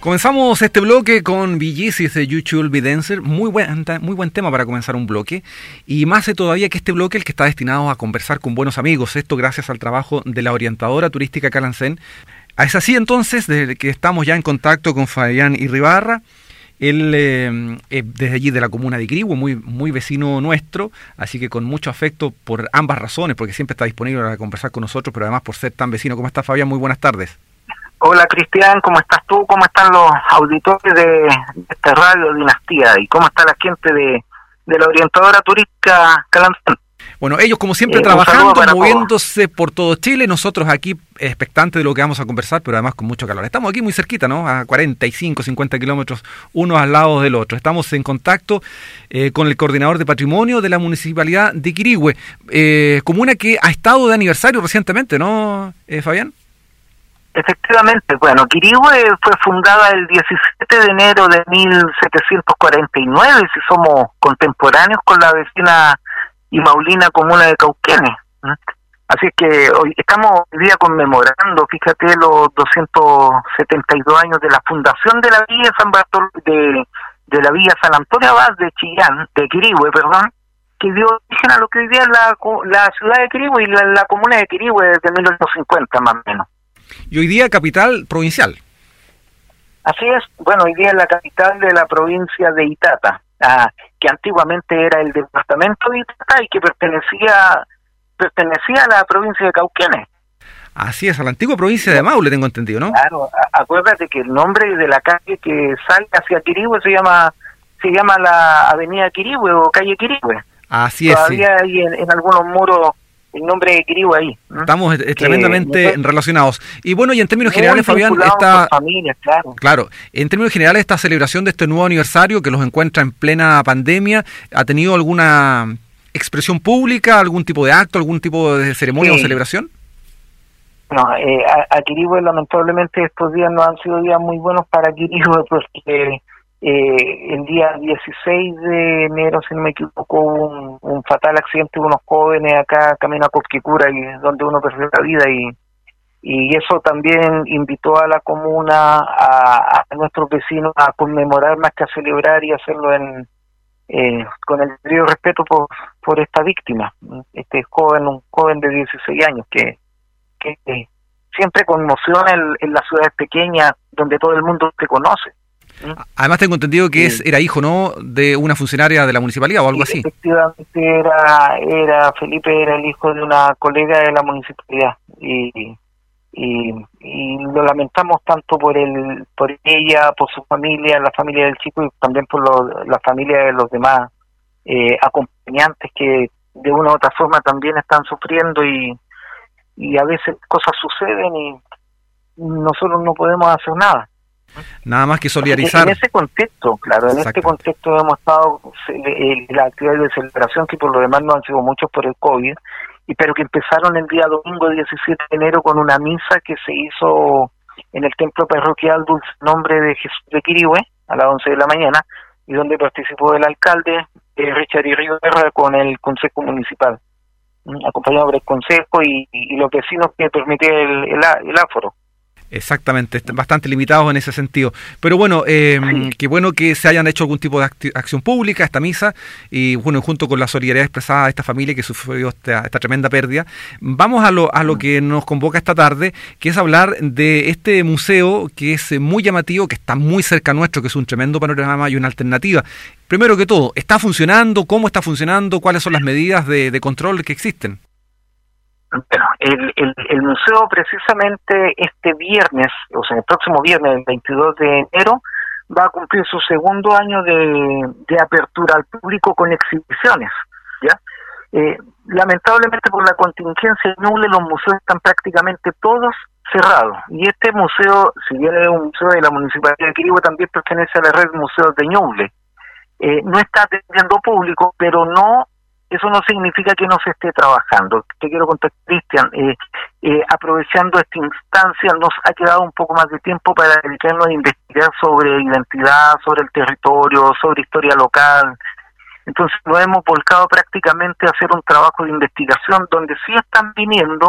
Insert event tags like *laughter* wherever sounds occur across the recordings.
Comenzamos este bloque con VGCs de YouTube Be Dancer. Muy buen, tema para comenzar un bloque. Y más todavía que este bloque, el que está destinado a conversar con buenos amigos. Esto gracias al trabajo de la orientadora turística Calancén. Es así entonces, desde que estamos ya en contacto con Fabián Irribarra. Él eh, desde allí de la comuna de Quirigüe, muy, muy vecino nuestro, así que con mucho afecto por ambas razones, porque siempre está disponible para conversar con nosotros, pero además por ser tan vecino. ¿Cómo está Fabián? Muy buenas tardes. Hola Cristian, ¿cómo estás tú? ¿Cómo están los auditores de, esta radio Dinastía? ¿Y cómo está la gente de, la orientadora turística Calancén? Bueno, ellos como siempre eh, trabajando, moviéndose por todo Chile, nosotros aquí expectantes de lo que vamos a conversar, pero además con mucho calor. Estamos aquí muy cerquita, ¿no? A 45, 50 kilómetros unos al lado del otro. Estamos en contacto eh, con el coordinador de patrimonio de la municipalidad de Quirigüe, eh, comuna que ha estado de aniversario recientemente, ¿no, Fabián? Efectivamente, bueno, Quirihue fue fundada el 17 de enero de 1749, si somos contemporáneos con la vecina y Maulina comuna de Cauquenes. Así que hoy estamos hoy día conmemorando, fíjate, los 272 años de la fundación de la Villa San Bartol de, de la Villa San Antonio Abad de Chillán, de Quirihue, perdón, que dio origen a lo que hoy día es la, la ciudad de Quirihue y la, la comuna de Quirihue desde 1850 más o menos y hoy día capital provincial. Así es, bueno, hoy día es la capital de la provincia de Itata, ah, que antiguamente era el departamento de Itata y que pertenecía pertenecía a la provincia de Cauquenes. Así es, a la antigua provincia de Maule, tengo entendido, ¿no? Claro, acuérdate que el nombre de la calle que sale hacia Quirihue se llama se llama la Avenida Quirihue o calle Quirihue. Así es. Todavía hay en algunos muros el nombre de Quiribu ahí. Estamos eh, tremendamente relacionados. Y bueno, y en términos generales, Fabián, esta... claro. claro, en términos generales, esta celebración de este nuevo aniversario que los encuentra en plena pandemia, ¿ha tenido alguna expresión pública, algún tipo de acto, algún tipo de ceremonia o celebración? No, eh, a, a lamentablemente estos días no han sido días muy buenos para Quirihue porque eh, el día 16 de enero, si no me equivoco, un, un fatal accidente de unos jóvenes acá camino a Cosquicura, y donde uno perdió la vida y, y eso también invitó a la comuna, a, nuestros vecinos a conmemorar más que a celebrar y hacerlo en eh, con el debido respeto por, por esta víctima, este joven, un joven de 16 años que, que, siempre conmociona en, en las ciudades pequeñas donde todo el mundo te conoce. Además tengo entendido que es era hijo, ¿no?, de una funcionaria de la municipalidad o algo así. Efectivamente era, era Felipe era el hijo de una colega de la municipalidad y, y, lo lamentamos tanto por el por ella, por su familia, la familia del chico y también por la familia de los demás eh, acompañantes que de una u otra forma también están sufriendo y, y a veces cosas suceden y nosotros no podemos hacer nada. Nada más que solidarizar. En ese contexto, claro, en este contexto hemos estado, la actividad de celebración, que por lo demás no han sido muchos por el COVID, y pero que empezaron el día domingo 17 de enero con una misa que se hizo en el templo parroquial Dulce Nombre de Jesús de Quirihue a las 11 de la mañana, y donde participó el alcalde eh, Richard Guerra con el Consejo Municipal, acompañado por el Consejo y, los vecinos que permitía el, el aforo. Exactamente, bastante limitados en ese sentido. Pero bueno, eh, qué bueno que se hayan hecho algún tipo de acción pública, esta misa, y bueno, junto con la solidaridad expresada a esta familia que sufrió esta, tremenda pérdida. Vamos a lo, a lo que nos convoca esta tarde, que es hablar de este museo que es muy llamativo, que está muy cerca nuestro, que es un tremendo panorama y una alternativa. Primero que todo, ¿está funcionando? ¿Cómo está funcionando? ¿Cuáles son las medidas de control que existen? Bueno, el, museo precisamente este viernes, o sea, el próximo viernes, el 22 de enero, va a cumplir su segundo año de, apertura al público con exhibiciones, ¿ya? Eh, lamentablemente por la contingencia Ñuble los museos están prácticamente todos cerrados y este museo, si bien es un museo de la Municipalidad de Quirigua, también pertenece a la red Museos de Ñuble. Eh, no está atendiendo público, pero no eso no significa que no se esté trabajando. Te quiero contar, Cristian, eh, eh, aprovechando esta instancia, nos ha quedado un poco más de tiempo para dedicarnos a investigar sobre identidad, sobre el territorio, sobre historia local. Entonces nos hemos volcado prácticamente a hacer un trabajo de investigación donde sí están viniendo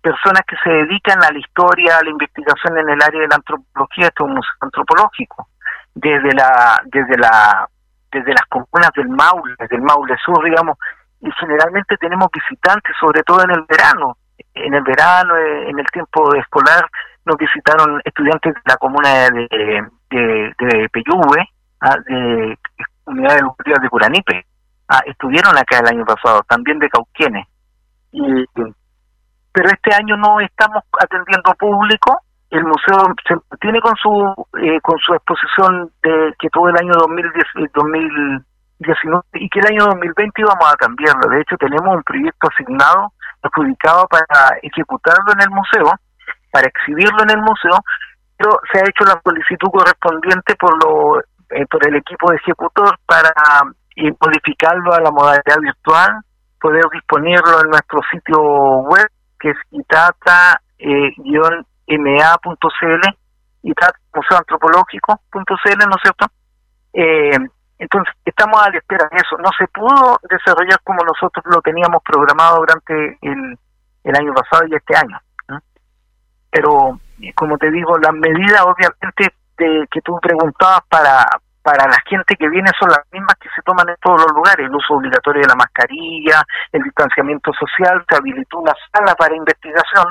personas que se dedican a la historia, a la investigación en el área de la antropología, este es un museo antropológico, desde la, desde la, desde las comunas del Maule, desde el Maule Sur, digamos, y generalmente tenemos visitantes, sobre todo en el verano. En el verano, eh, en el tiempo escolar, nos visitaron estudiantes de la comuna de, de, de Peyúgue, ah, de unidades educativas de Curanipe. Ah, estuvieron acá el año pasado, también de Cauquienes. Y, pero este año no estamos atendiendo público. El museo se mantiene con su eh, con su exposición de que todo el año 2010, 2019 y que el año 2020 vamos a cambiarlo. De hecho, tenemos un proyecto asignado, adjudicado para ejecutarlo en el museo, para exhibirlo en el museo, pero se ha hecho la solicitud correspondiente por lo eh, por el equipo de ejecutor para eh, modificarlo a la modalidad virtual, poder disponerlo en nuestro sitio web que es itata-ma.cl, itata museoantropológico.cl, ¿no es cierto? Eh, entonces, estamos a la espera de eso. No se pudo desarrollar como nosotros lo teníamos programado durante el, el año pasado y este año. Pero, como te digo, las medidas, obviamente, que tú preguntabas para, para la gente que viene son las mismas que se toman en todos los lugares, el uso obligatorio de la mascarilla, el distanciamiento social, se habilitó una sala para investigación,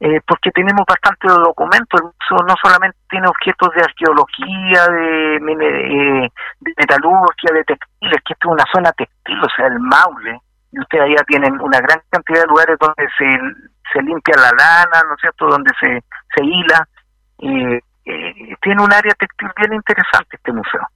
eh, porque tenemos bastante documentos, no solamente tiene objetos de arqueología, de, eh, de metalurgia, de textiles, que esto es una zona textil, o sea, el Maule, y ustedes allá tienen una gran cantidad de lugares donde se, se limpia la lana, ¿no es cierto?, donde se, se hila, eh, eh, tiene un área textil bien interesante este museo.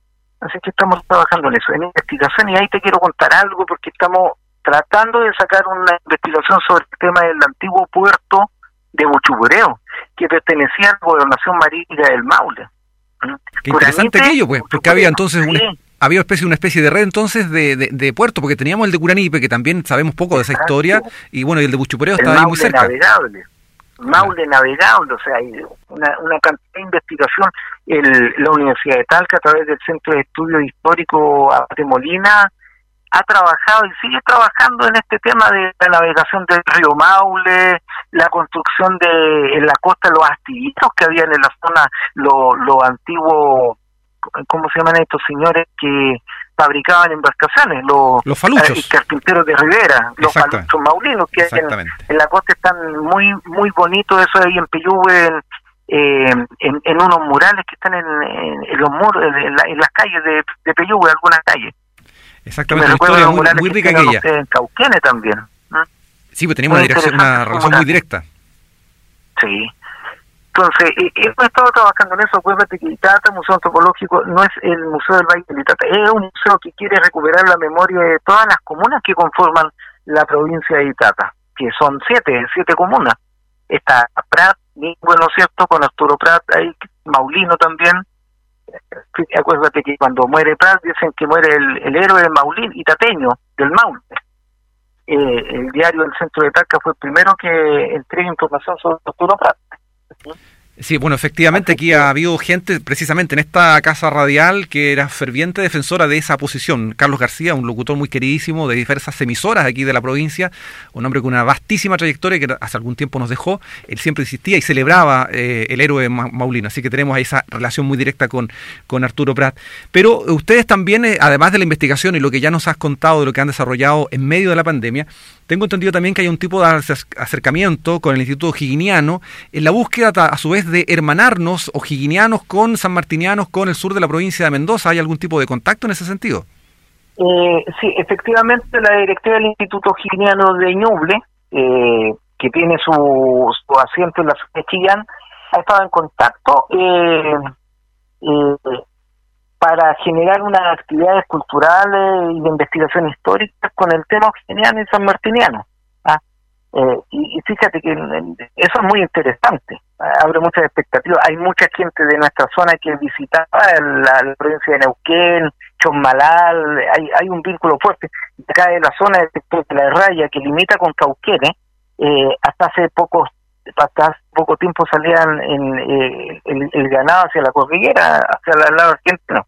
Así que estamos trabajando en eso, en investigación, y ahí te quiero contar algo porque estamos tratando de sacar una investigación sobre el tema del antiguo puerto de Buchubureo, que pertenecía a la gobernación marítima del Maule. Qué interesante aquello, pues, porque había entonces una, había especie, una especie de red entonces de, de, puerto, porque teníamos el de Curanipe, que también sabemos poco de esa historia, y bueno, y el de Buchupureo estaba ahí muy cerca. Navegable. Maule navegable, o sea, hay una, una cantidad de investigación. El, la Universidad de Talca, a través del Centro de Estudios Históricos de Molina, ha trabajado y sigue trabajando en este tema de la navegación del río Maule, la construcción de en la costa los astilleros que había en la zona, los lo antiguos, ¿cómo se llaman estos señores que fabricaban embarcaciones, los, los faluchos. Eh, carpinteros de Rivera, los faluchos maulinos, que en, la costa están muy muy bonitos, eso ahí en Peyúgue, en, eh, en, unos murales que están en, en los muros, en, las calles de, de Peyúgue, algunas calles. Exactamente, muy, muy rica aquella. En Cauquene también. Sí, pues teníamos una, una relación muy directa. Sí. Entonces, hemos estado trabajando en eso. Acuérdate que Itata, Museo Antropológico, no es el Museo del Valle de Itata, es un museo que quiere recuperar la memoria de todas las comunas que conforman la provincia de Itata, que son siete, siete comunas. Está Prat, bueno, ¿cierto? Con Arturo Prat, ahí, Maulino también. Acuérdate que cuando muere Prat dicen que muere el, el héroe de Maulín, itateño, del Maule. Eh, el diario del centro de Talca fue el primero que entrega información sobre. Sí, bueno, efectivamente aquí ha habido gente precisamente en esta casa radial que era ferviente defensora de esa posición. Carlos García, un locutor muy queridísimo de diversas emisoras aquí de la provincia, un hombre con una vastísima trayectoria que hace algún tiempo nos dejó. Él siempre insistía y celebraba eh, el héroe Maulino, así que tenemos ahí esa relación muy directa con, con Arturo Prat. Pero ustedes también, eh, además de la investigación y lo que ya nos has contado de lo que han desarrollado en medio de la pandemia, tengo entendido también que hay un tipo de acercamiento con el Instituto Higiniano en la búsqueda a su vez de hermanarnos o higinianos con sanmartinianos con el sur de la provincia de Mendoza. ¿Hay algún tipo de contacto en ese sentido? Eh, sí, efectivamente la directora del Instituto Higiniano de Ñuble, eh, que tiene su, asiento en la ciudad de Chillán, ha estado en contacto eh, eh para generar unas actividades culturales y de investigación histórica con el tema occitaniano y sanmartiniano. ¿ah? Eh, y, fíjate que eso es muy interesante, abre muchas expectativas. Hay mucha gente de nuestra zona que visitaba la, provincia de Neuquén, Chonmalal, hay, hay un vínculo fuerte. Acá de la zona de, la raya que limita con Cauquene, eh, hasta hace pocos hasta hace poco tiempo salían en, eh, el, ganado hacia la cordillera, hacia el lado argentino.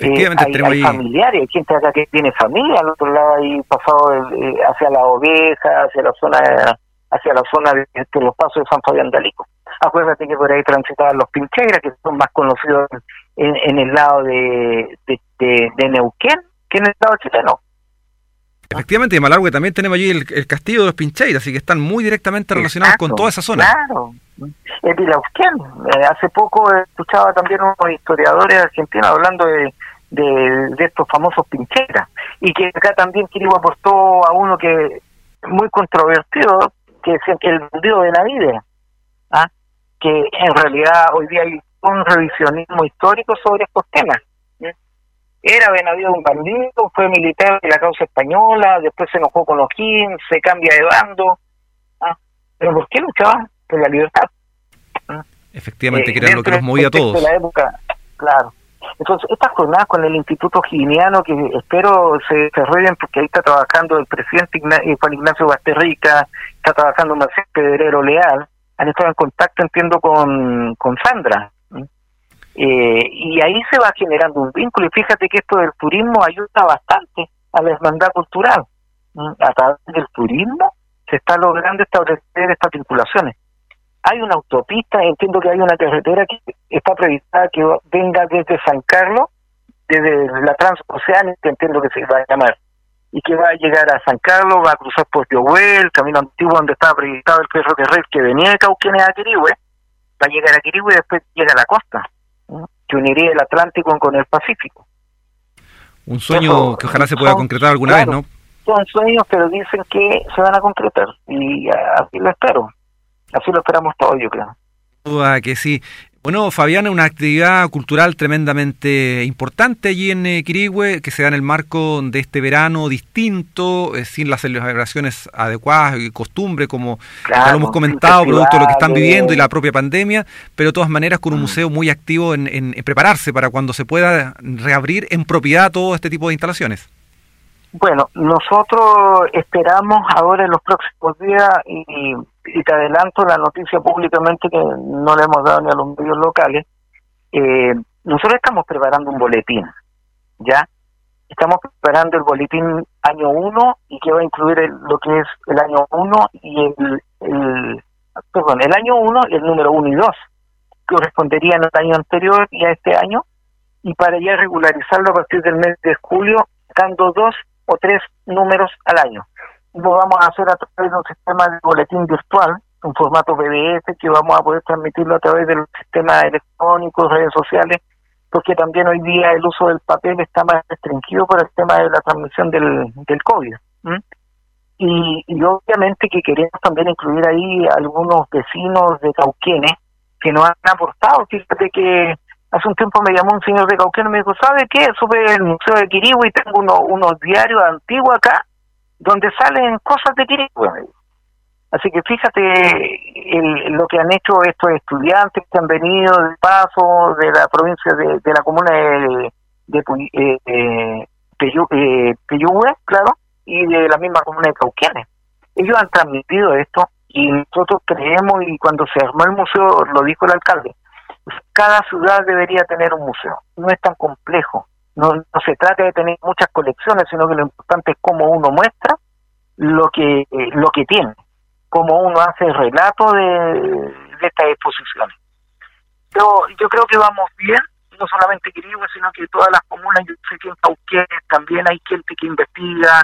Eh, hay, familiares, hay gente acá que tiene familia, al otro lado hay pasado eh, hacia la oveja, hacia la zona hacia la zona de, los pasos de San Fabián de Alico. Acuérdate que por ahí transitaban los Pincheiras, que son más conocidos en, el lado de, de, Neuquén que en el lado chileno. Efectivamente, en Malargüe también tenemos allí el, castillo de los Pincheiras, así que están muy directamente relacionados con toda esa zona. Claro, el Vilauquén. Eh, hace poco escuchaba también unos historiadores argentinos hablando de, de, estos famosos Pincheiras, y que acá también Quirigua aportó a uno que muy controvertido, que decía que el bandido de la vida, ¿ah? que en realidad hoy día hay un revisionismo histórico sobre estos temas. Era Benavides un bandido, fue militar de la causa española, después se enojó con los Kings, se cambia de bando. ¿ah? ¿Pero por qué luchaba? Por la libertad. ¿Ah? Efectivamente, que era lo que nos movía a todos. De la época, claro. Entonces, estas jornadas con el Instituto Giniano, que espero se desarrollen, porque ahí está trabajando el presidente eh, Juan Ignacio Basterrica, está trabajando Marcelo Pedrero Leal, han estado en contacto, entiendo, con, con Sandra, eh, y ahí se va generando un vínculo. Y fíjate que esto del turismo ayuda bastante a la hermandad cultural. A través del turismo se está logrando establecer estas vinculaciones. Hay una autopista, entiendo que hay una carretera que está prevista que venga desde San Carlos, desde la transoceánica, entiendo que se va a llamar, y que va a llegar a San Carlos, va a cruzar por el camino antiguo donde estaba proyectado el ferrocarril que venía de Cauquenes a Quirihue, va a llegar a Quirihue y después llega a la costa que uniría el Atlántico con el Pacífico. Un sueño que ojalá se pueda concretar alguna vez, ¿no? Son sueños, pero dicen que se van a concretar y así lo espero. Así lo esperamos todos, yo creo. Duda que sí. Bueno, Fabián, una actividad cultural tremendamente importante allí en eh, Quirigüe, que se da en el marco de este verano distinto, eh, sin las celebraciones adecuadas y costumbre, como lo hemos comentado, producto de lo que están viviendo y la propia pandemia, pero de todas maneras con un mm. museo muy activo en, prepararse para cuando se pueda reabrir en propiedad todo este tipo de instalaciones. Bueno, nosotros esperamos ahora en los próximos días y te adelanto la noticia públicamente que no le hemos dado ni a los medios locales, eh, nosotros estamos preparando un boletín, ¿ya? Estamos preparando el boletín año 1 y que va a incluir lo que es el año 1 y el, el, perdón, el año 1 y el número 1 y 2, que corresponderían al año anterior y a este año, y para ya regularizarlo a partir del mes de julio, dando dos o tres números al año lo vamos a hacer a través de un sistema de boletín virtual, un formato BBS que vamos a poder transmitirlo a través del sistema electrónicos, redes sociales, porque también hoy día el uso del papel está más restringido por el tema de la transmisión del, del COVID. Y, y, obviamente que queremos también incluir ahí algunos vecinos de Cauquenes que nos han aportado. Fíjate que hace un tiempo me llamó un señor de Cauquenes y me dijo, ¿sabe qué? Sube el Museo de Quirigua y tengo unos, diarios antiguos acá donde salen cosas de Quirigua. Así que fíjate lo que han hecho estos estudiantes que han venido de paso de la provincia de, la comuna de, de, eh, eh, claro, y de la misma comuna de Cauquienes. Ellos han transmitido esto y nosotros creemos, y cuando se armó el museo, lo dijo el alcalde, cada ciudad debería tener un museo. No es tan complejo. No, se trata de tener muchas colecciones, sino que lo importante es cómo uno muestra lo que eh, lo que tiene, cómo uno hace el relato de, de estas exposiciones. Yo, yo creo que vamos bien, no solamente Quirigua, sino que todas las comunas, yo sé que en Cauquenes también hay gente que investiga,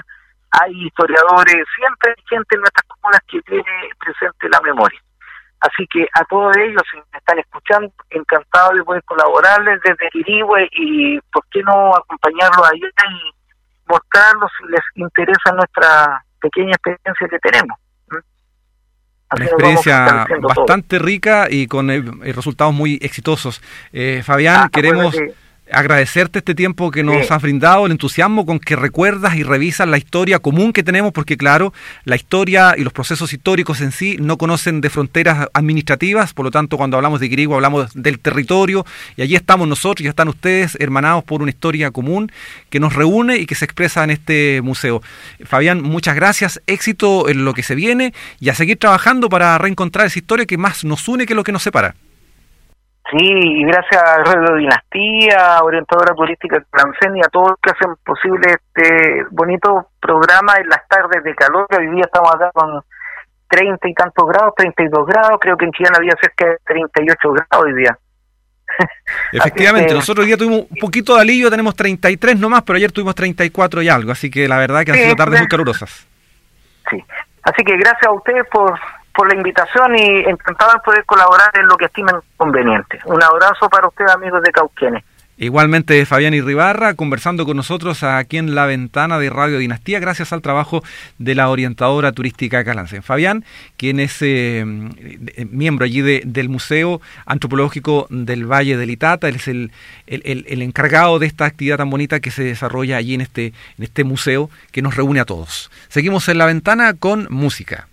hay historiadores, siempre hay gente en nuestras comunas que tiene presente la memoria. Así que a todos ellos, si me están escuchando, encantado de poder colaborarles desde Quirigüe y por qué no acompañarlos allá y mostrarlos si les interesa nuestra pequeña experiencia que tenemos. Una experiencia bastante rica y con eh, resultados muy exitosos. Eh, Fabián, ah, queremos agradecerte este tiempo que nos has brindado, el entusiasmo con que recuerdas y revisas la historia común que tenemos, porque claro, la historia y los procesos históricos en sí no conocen de fronteras administrativas, por lo tanto cuando hablamos de Quirigua hablamos del territorio y allí estamos nosotros y están ustedes hermanados por una historia común que nos reúne y que se expresa en este museo. Fabián, muchas gracias, éxito en lo que se viene y a seguir trabajando para reencontrar esa historia que más nos une que lo que nos separa. Sí, y gracias a Radio Dinastía, orientadora turística Francén y a todos los que hacen posible este bonito programa en las tardes de calor. Hoy día estamos acá con, 30 y tantos grados, 32 grados, creo que en Chillán había cerca de 38 grados hoy día. *laughs* Efectivamente, nosotros hoy día tuvimos un poquito de alivio, tenemos 33 nomás, pero ayer tuvimos 34 y algo, así que la verdad que han sido tardes muy calurosas. Sí, así que gracias a ustedes por, por la invitación y encantado de poder colaborar en lo que estimen conveniente. Un abrazo para ustedes, amigos de Cauquenes. Igualmente Fabián Irribarra conversando con nosotros aquí en la ventana de Radio Dinastía gracias al trabajo de la orientadora turística Calance. Fabián, quien es eh, miembro allí del Museo Antropológico del Valle del Itata, él es el, el, encargado de esta actividad tan bonita que se desarrolla allí en este, en este museo que nos reúne a todos. Seguimos en la ventana con música.